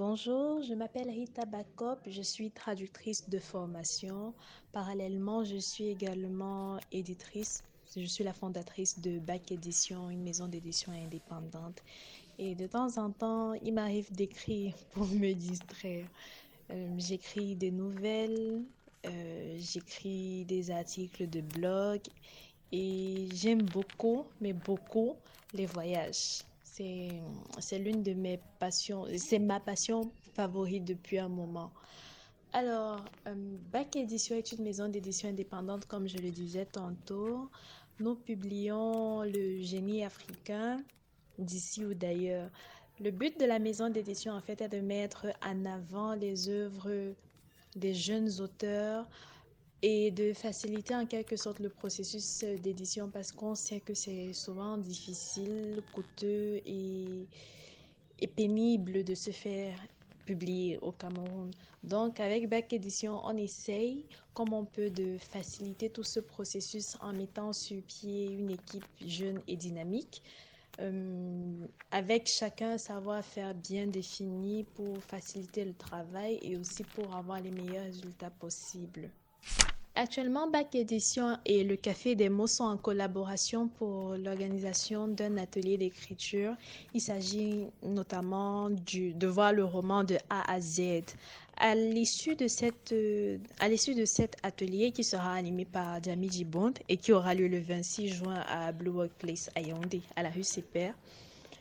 Bonjour, je m'appelle Rita Bakop, je suis traductrice de formation. Parallèlement, je suis également éditrice. Je suis la fondatrice de Bac Édition, une maison d'édition indépendante. Et de temps en temps, il m'arrive d'écrire pour me distraire. Euh, j'écris des nouvelles, euh, j'écris des articles de blog et j'aime beaucoup, mais beaucoup, les voyages. C'est l'une de mes passions, c'est ma passion favorite depuis un moment. Alors, euh, Bac Édition est une maison d'édition indépendante, comme je le disais tantôt. Nous publions le génie africain d'ici ou d'ailleurs. Le but de la maison d'édition, en fait, est de mettre en avant les œuvres des jeunes auteurs et de faciliter en quelque sorte le processus d'édition parce qu'on sait que c'est souvent difficile, coûteux et, pénible de se faire publier au Cameroun. Donc avec Bac Édition, on essaye comme on peut de faciliter tout ce processus en mettant sur pied une équipe jeune et dynamique. Euh, avec chacun un savoir-faire bien défini pour faciliter le travail et aussi pour avoir les meilleurs résultats possibles. Actuellement, Bac Édition et le Café des mots sont en collaboration pour l'organisation d'un atelier d'écriture. Il s'agit notamment du, de voir le roman de A à Z. À l'issue de, cet atelier qui sera animé par Jamie Gibond et qui aura lieu le 26 juin à Blue Workplace à Yaoundé, à la rue Père,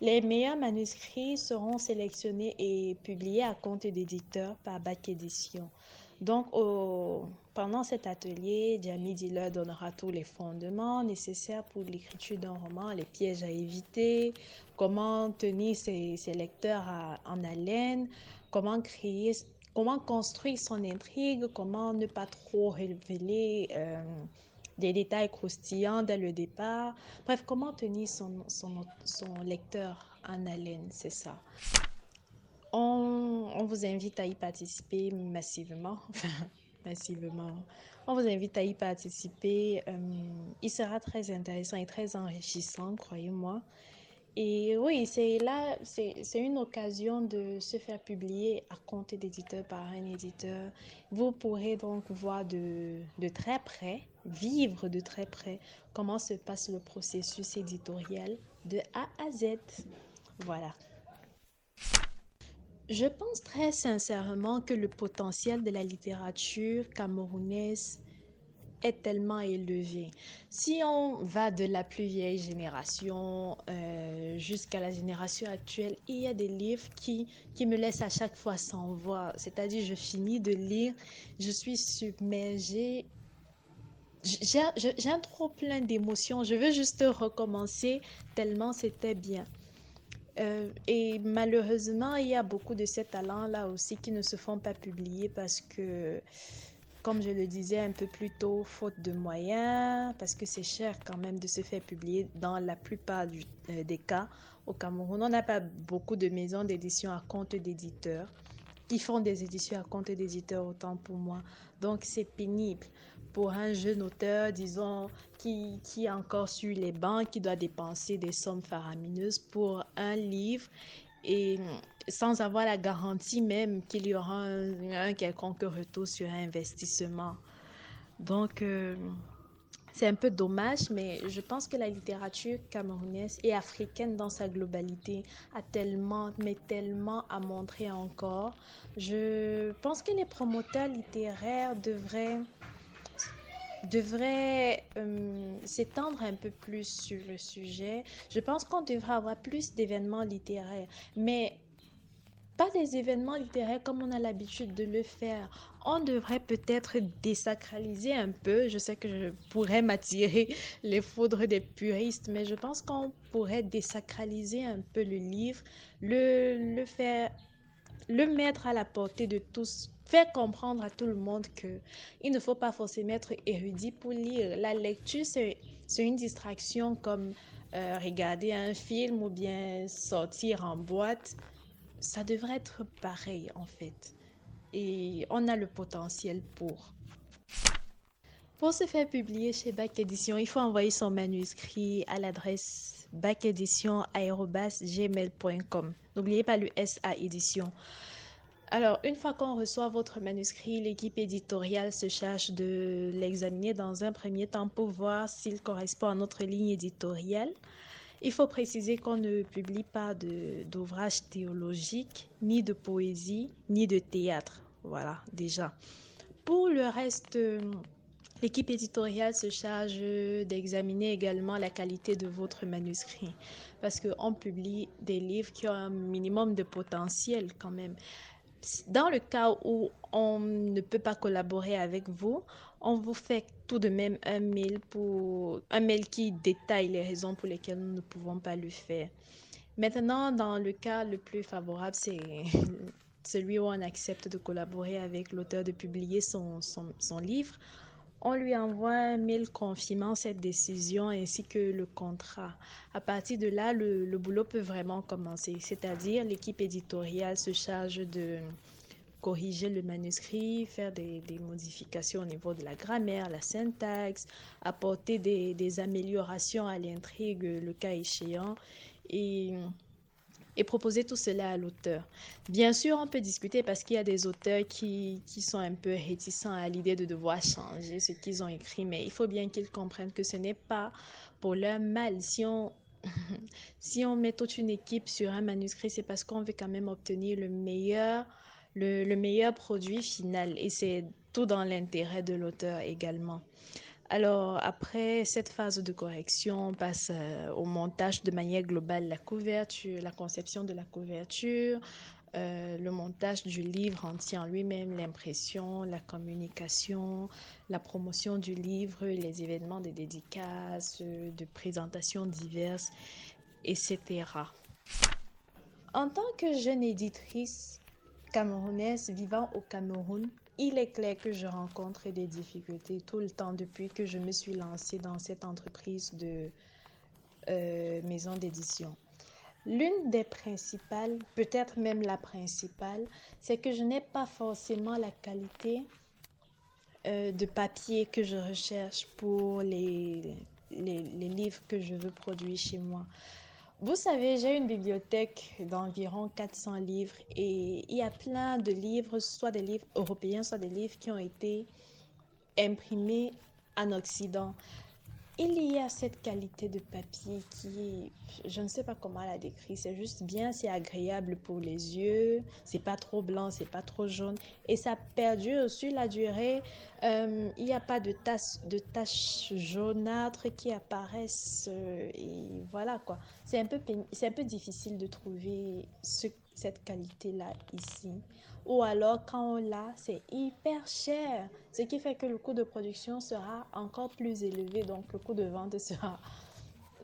les meilleurs manuscrits seront sélectionnés et publiés à compte d'éditeur par Bac Édition. Donc, pendant cet atelier, Jamie leur donnera tous les fondements nécessaires pour l'écriture d'un roman, les pièges à éviter, comment tenir ses, lecteurs en haleine, comment créer, comment construire son intrigue, comment ne pas trop révéler euh, des détails croustillants dès le départ. Bref, comment tenir son, son lecteur en haleine, c'est ça. On, vous invite à y participer massivement. massivement. On vous invite à y participer. Euh, il sera très intéressant et très enrichissant, croyez-moi. Et oui, c'est là, c'est une occasion de se faire publier à compte d'éditeur par un éditeur. Vous pourrez donc voir de, de très près, vivre de très près comment se passe le processus éditorial de A à Z. Voilà. Je pense très sincèrement que le potentiel de la littérature camerounaise est tellement élevé. Si on va de la plus vieille génération euh, jusqu'à la génération actuelle, il y a des livres qui, qui me laissent à chaque fois sans voix. C'est-à-dire, je finis de lire, je suis submergée. J'ai un trop plein d'émotions. Je veux juste recommencer tellement c'était bien. Euh, et malheureusement, il y a beaucoup de ces talents-là aussi qui ne se font pas publier parce que, comme je le disais un peu plus tôt, faute de moyens, parce que c'est cher quand même de se faire publier dans la plupart euh, des cas. Au Cameroun, on n'a pas beaucoup de maisons d'édition à compte d'éditeurs qui font des éditions à compte d'éditeurs, autant pour moi. Donc, c'est pénible pour un jeune auteur, disons, qui, qui est encore sur les bancs, qui doit dépenser des sommes faramineuses pour un livre et sans avoir la garantie même qu'il y aura un, quelconque retour sur investissement. Donc, euh, c'est un peu dommage, mais je pense que la littérature camerounaise et africaine dans sa globalité a tellement, mais tellement à montrer encore. Je pense que les promoteurs littéraires devraient devrait euh, s'étendre un peu plus sur le sujet. Je pense qu'on devrait avoir plus d'événements littéraires, mais pas des événements littéraires comme on a l'habitude de le faire. On devrait peut-être désacraliser un peu. Je sais que je pourrais m'attirer les foudres des puristes, mais je pense qu'on pourrait désacraliser un peu le livre, le, le faire, le mettre à la portée de tous faire comprendre à tout le monde que il ne faut pas forcément être érudit pour lire. La lecture, c'est une distraction comme euh, regarder un film ou bien sortir en boîte. Ça devrait être pareil en fait. Et on a le potentiel pour. Pour se faire publier chez Bac Édition, il faut envoyer son manuscrit à l'adresse bacédition.gmail.com. N'oubliez pas le SA édition. Alors, une fois qu'on reçoit votre manuscrit, l'équipe éditoriale se charge de l'examiner dans un premier temps pour voir s'il correspond à notre ligne éditoriale. Il faut préciser qu'on ne publie pas d'ouvrages théologiques, ni de poésie, ni de théâtre. Voilà, déjà. Pour le reste, l'équipe éditoriale se charge d'examiner également la qualité de votre manuscrit parce qu'on publie des livres qui ont un minimum de potentiel quand même. Dans le cas où on ne peut pas collaborer avec vous, on vous fait tout de même un mail pour un mail qui détaille les raisons pour lesquelles nous ne pouvons pas le faire. Maintenant, dans le cas le plus favorable, c'est celui où on accepte de collaborer avec l'auteur, de publier son, son, livre, on lui envoie un mail confirmant cette décision ainsi que le contrat. À partir de là, le, boulot peut vraiment commencer, c'est-à-dire l'équipe éditoriale se charge de corriger le manuscrit, faire des, des, modifications au niveau de la grammaire, la syntaxe, apporter des, des améliorations à l'intrigue, le cas échéant. Et et proposer tout cela à l'auteur. Bien sûr, on peut discuter parce qu'il y a des auteurs qui, qui, sont un peu réticents à l'idée de devoir changer ce qu'ils ont écrit, mais il faut bien qu'ils comprennent que ce n'est pas pour leur mal. Si on, si on met toute une équipe sur un manuscrit, c'est parce qu'on veut quand même obtenir le meilleur, le, le meilleur produit final et c'est tout dans l'intérêt de l'auteur également. Alors, après cette phase de correction, on passe euh, au montage de manière globale, la couverture, la conception de la couverture, euh, le montage du livre entier en lui-même, l'impression, la communication, la promotion du livre, les événements de dédicaces, de présentations diverses, etc. En tant que jeune éditrice camerounaise vivant au Cameroun, il est clair que je rencontre des difficultés tout le temps depuis que je me suis lancée dans cette entreprise de euh, maison d'édition. L'une des principales, peut-être même la principale, c'est que je n'ai pas forcément la qualité euh, de papier que je recherche pour les, les, les livres que je veux produire chez moi. Vous savez, j'ai une bibliothèque d'environ 400 livres et il y a plein de livres, soit des livres européens, soit des livres qui ont été imprimés en Occident il y a cette qualité de papier qui, je ne sais pas comment la décrire, c'est juste bien, c'est agréable pour les yeux, c'est pas trop blanc, c'est pas trop jaune, et ça perdure sur la durée. Euh, il n'y a pas de taches, de taches jaunâtres qui apparaissent, euh, et voilà quoi. C'est un peu, c'est un peu difficile de trouver ce, cette qualité-là ici. Ou alors, quand on l'a, c'est hyper cher. Ce qui fait que le coût de production sera encore plus élevé. Donc, le coût de vente sera...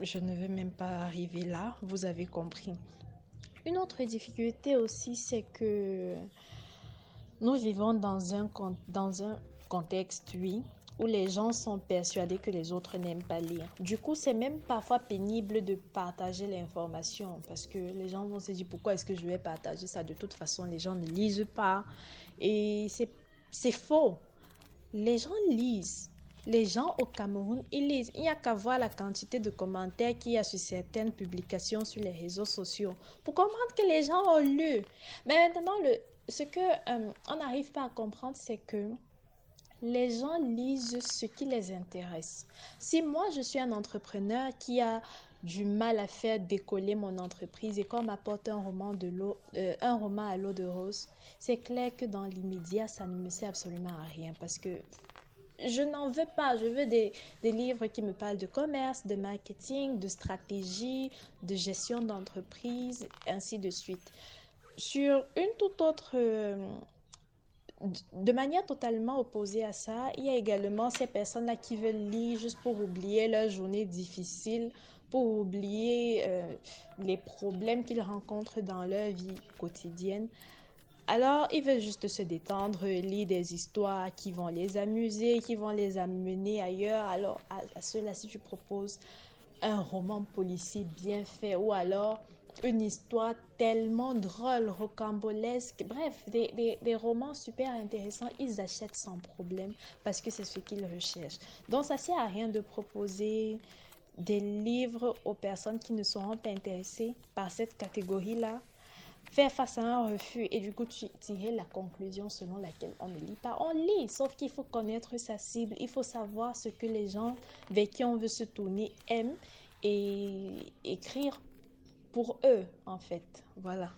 Je ne vais même pas arriver là. Vous avez compris. Une autre difficulté aussi, c'est que nous vivons dans un, dans un contexte, oui, où les gens sont persuadés que les autres n'aiment pas lire. Du coup, c'est même parfois pénible de partager l'information parce que les gens vont se dire pourquoi est-ce que je vais partager ça? De toute façon, les gens ne lisent pas. Et c'est faux. Les gens lisent. Les gens au Cameroun, ils lisent. Il n'y a qu'à voir la quantité de commentaires qu'il y a sur certaines publications sur les réseaux sociaux pour comprendre que les gens ont lu. Mais maintenant, le, ce que euh, on n'arrive pas à comprendre, c'est que les gens lisent ce qui les intéresse. Si moi, je suis un entrepreneur qui a du mal à faire décoller mon entreprise et qu'on m'apporte un roman, euh, un roman à l'eau de rose, c'est clair que dans l'immédiat, ça ne me sert absolument à rien parce que je n'en veux pas. Je veux des, des, livres qui me parlent de commerce, de marketing, de stratégie, de gestion d'entreprise, ainsi de suite. Sur une toute autre... Euh, de manière totalement opposée à ça, il y a également ces personnes-là qui veulent lire juste pour oublier leur journée difficile, pour oublier euh, les problèmes qu'ils rencontrent dans leur vie quotidienne. Alors, ils veulent juste se détendre, lire des histoires qui vont les amuser, qui vont les amener ailleurs. Alors, à, à cela, si tu proposes un roman policier bien fait ou alors une histoire tellement drôle, rocambolesque, bref, des, des, romans super intéressants, ils achètent sans problème parce que c'est ce qu'ils recherchent. Donc ça sert à rien de proposer des livres aux personnes qui ne seront pas intéressées par cette catégorie-là faire face à un refus et du coup tirer la conclusion selon laquelle on ne lit pas. On lit, sauf qu'il faut connaître sa cible, il faut savoir ce que les gens avec qui on veut se tourner aiment et écrire pour eux en fait. Voilà.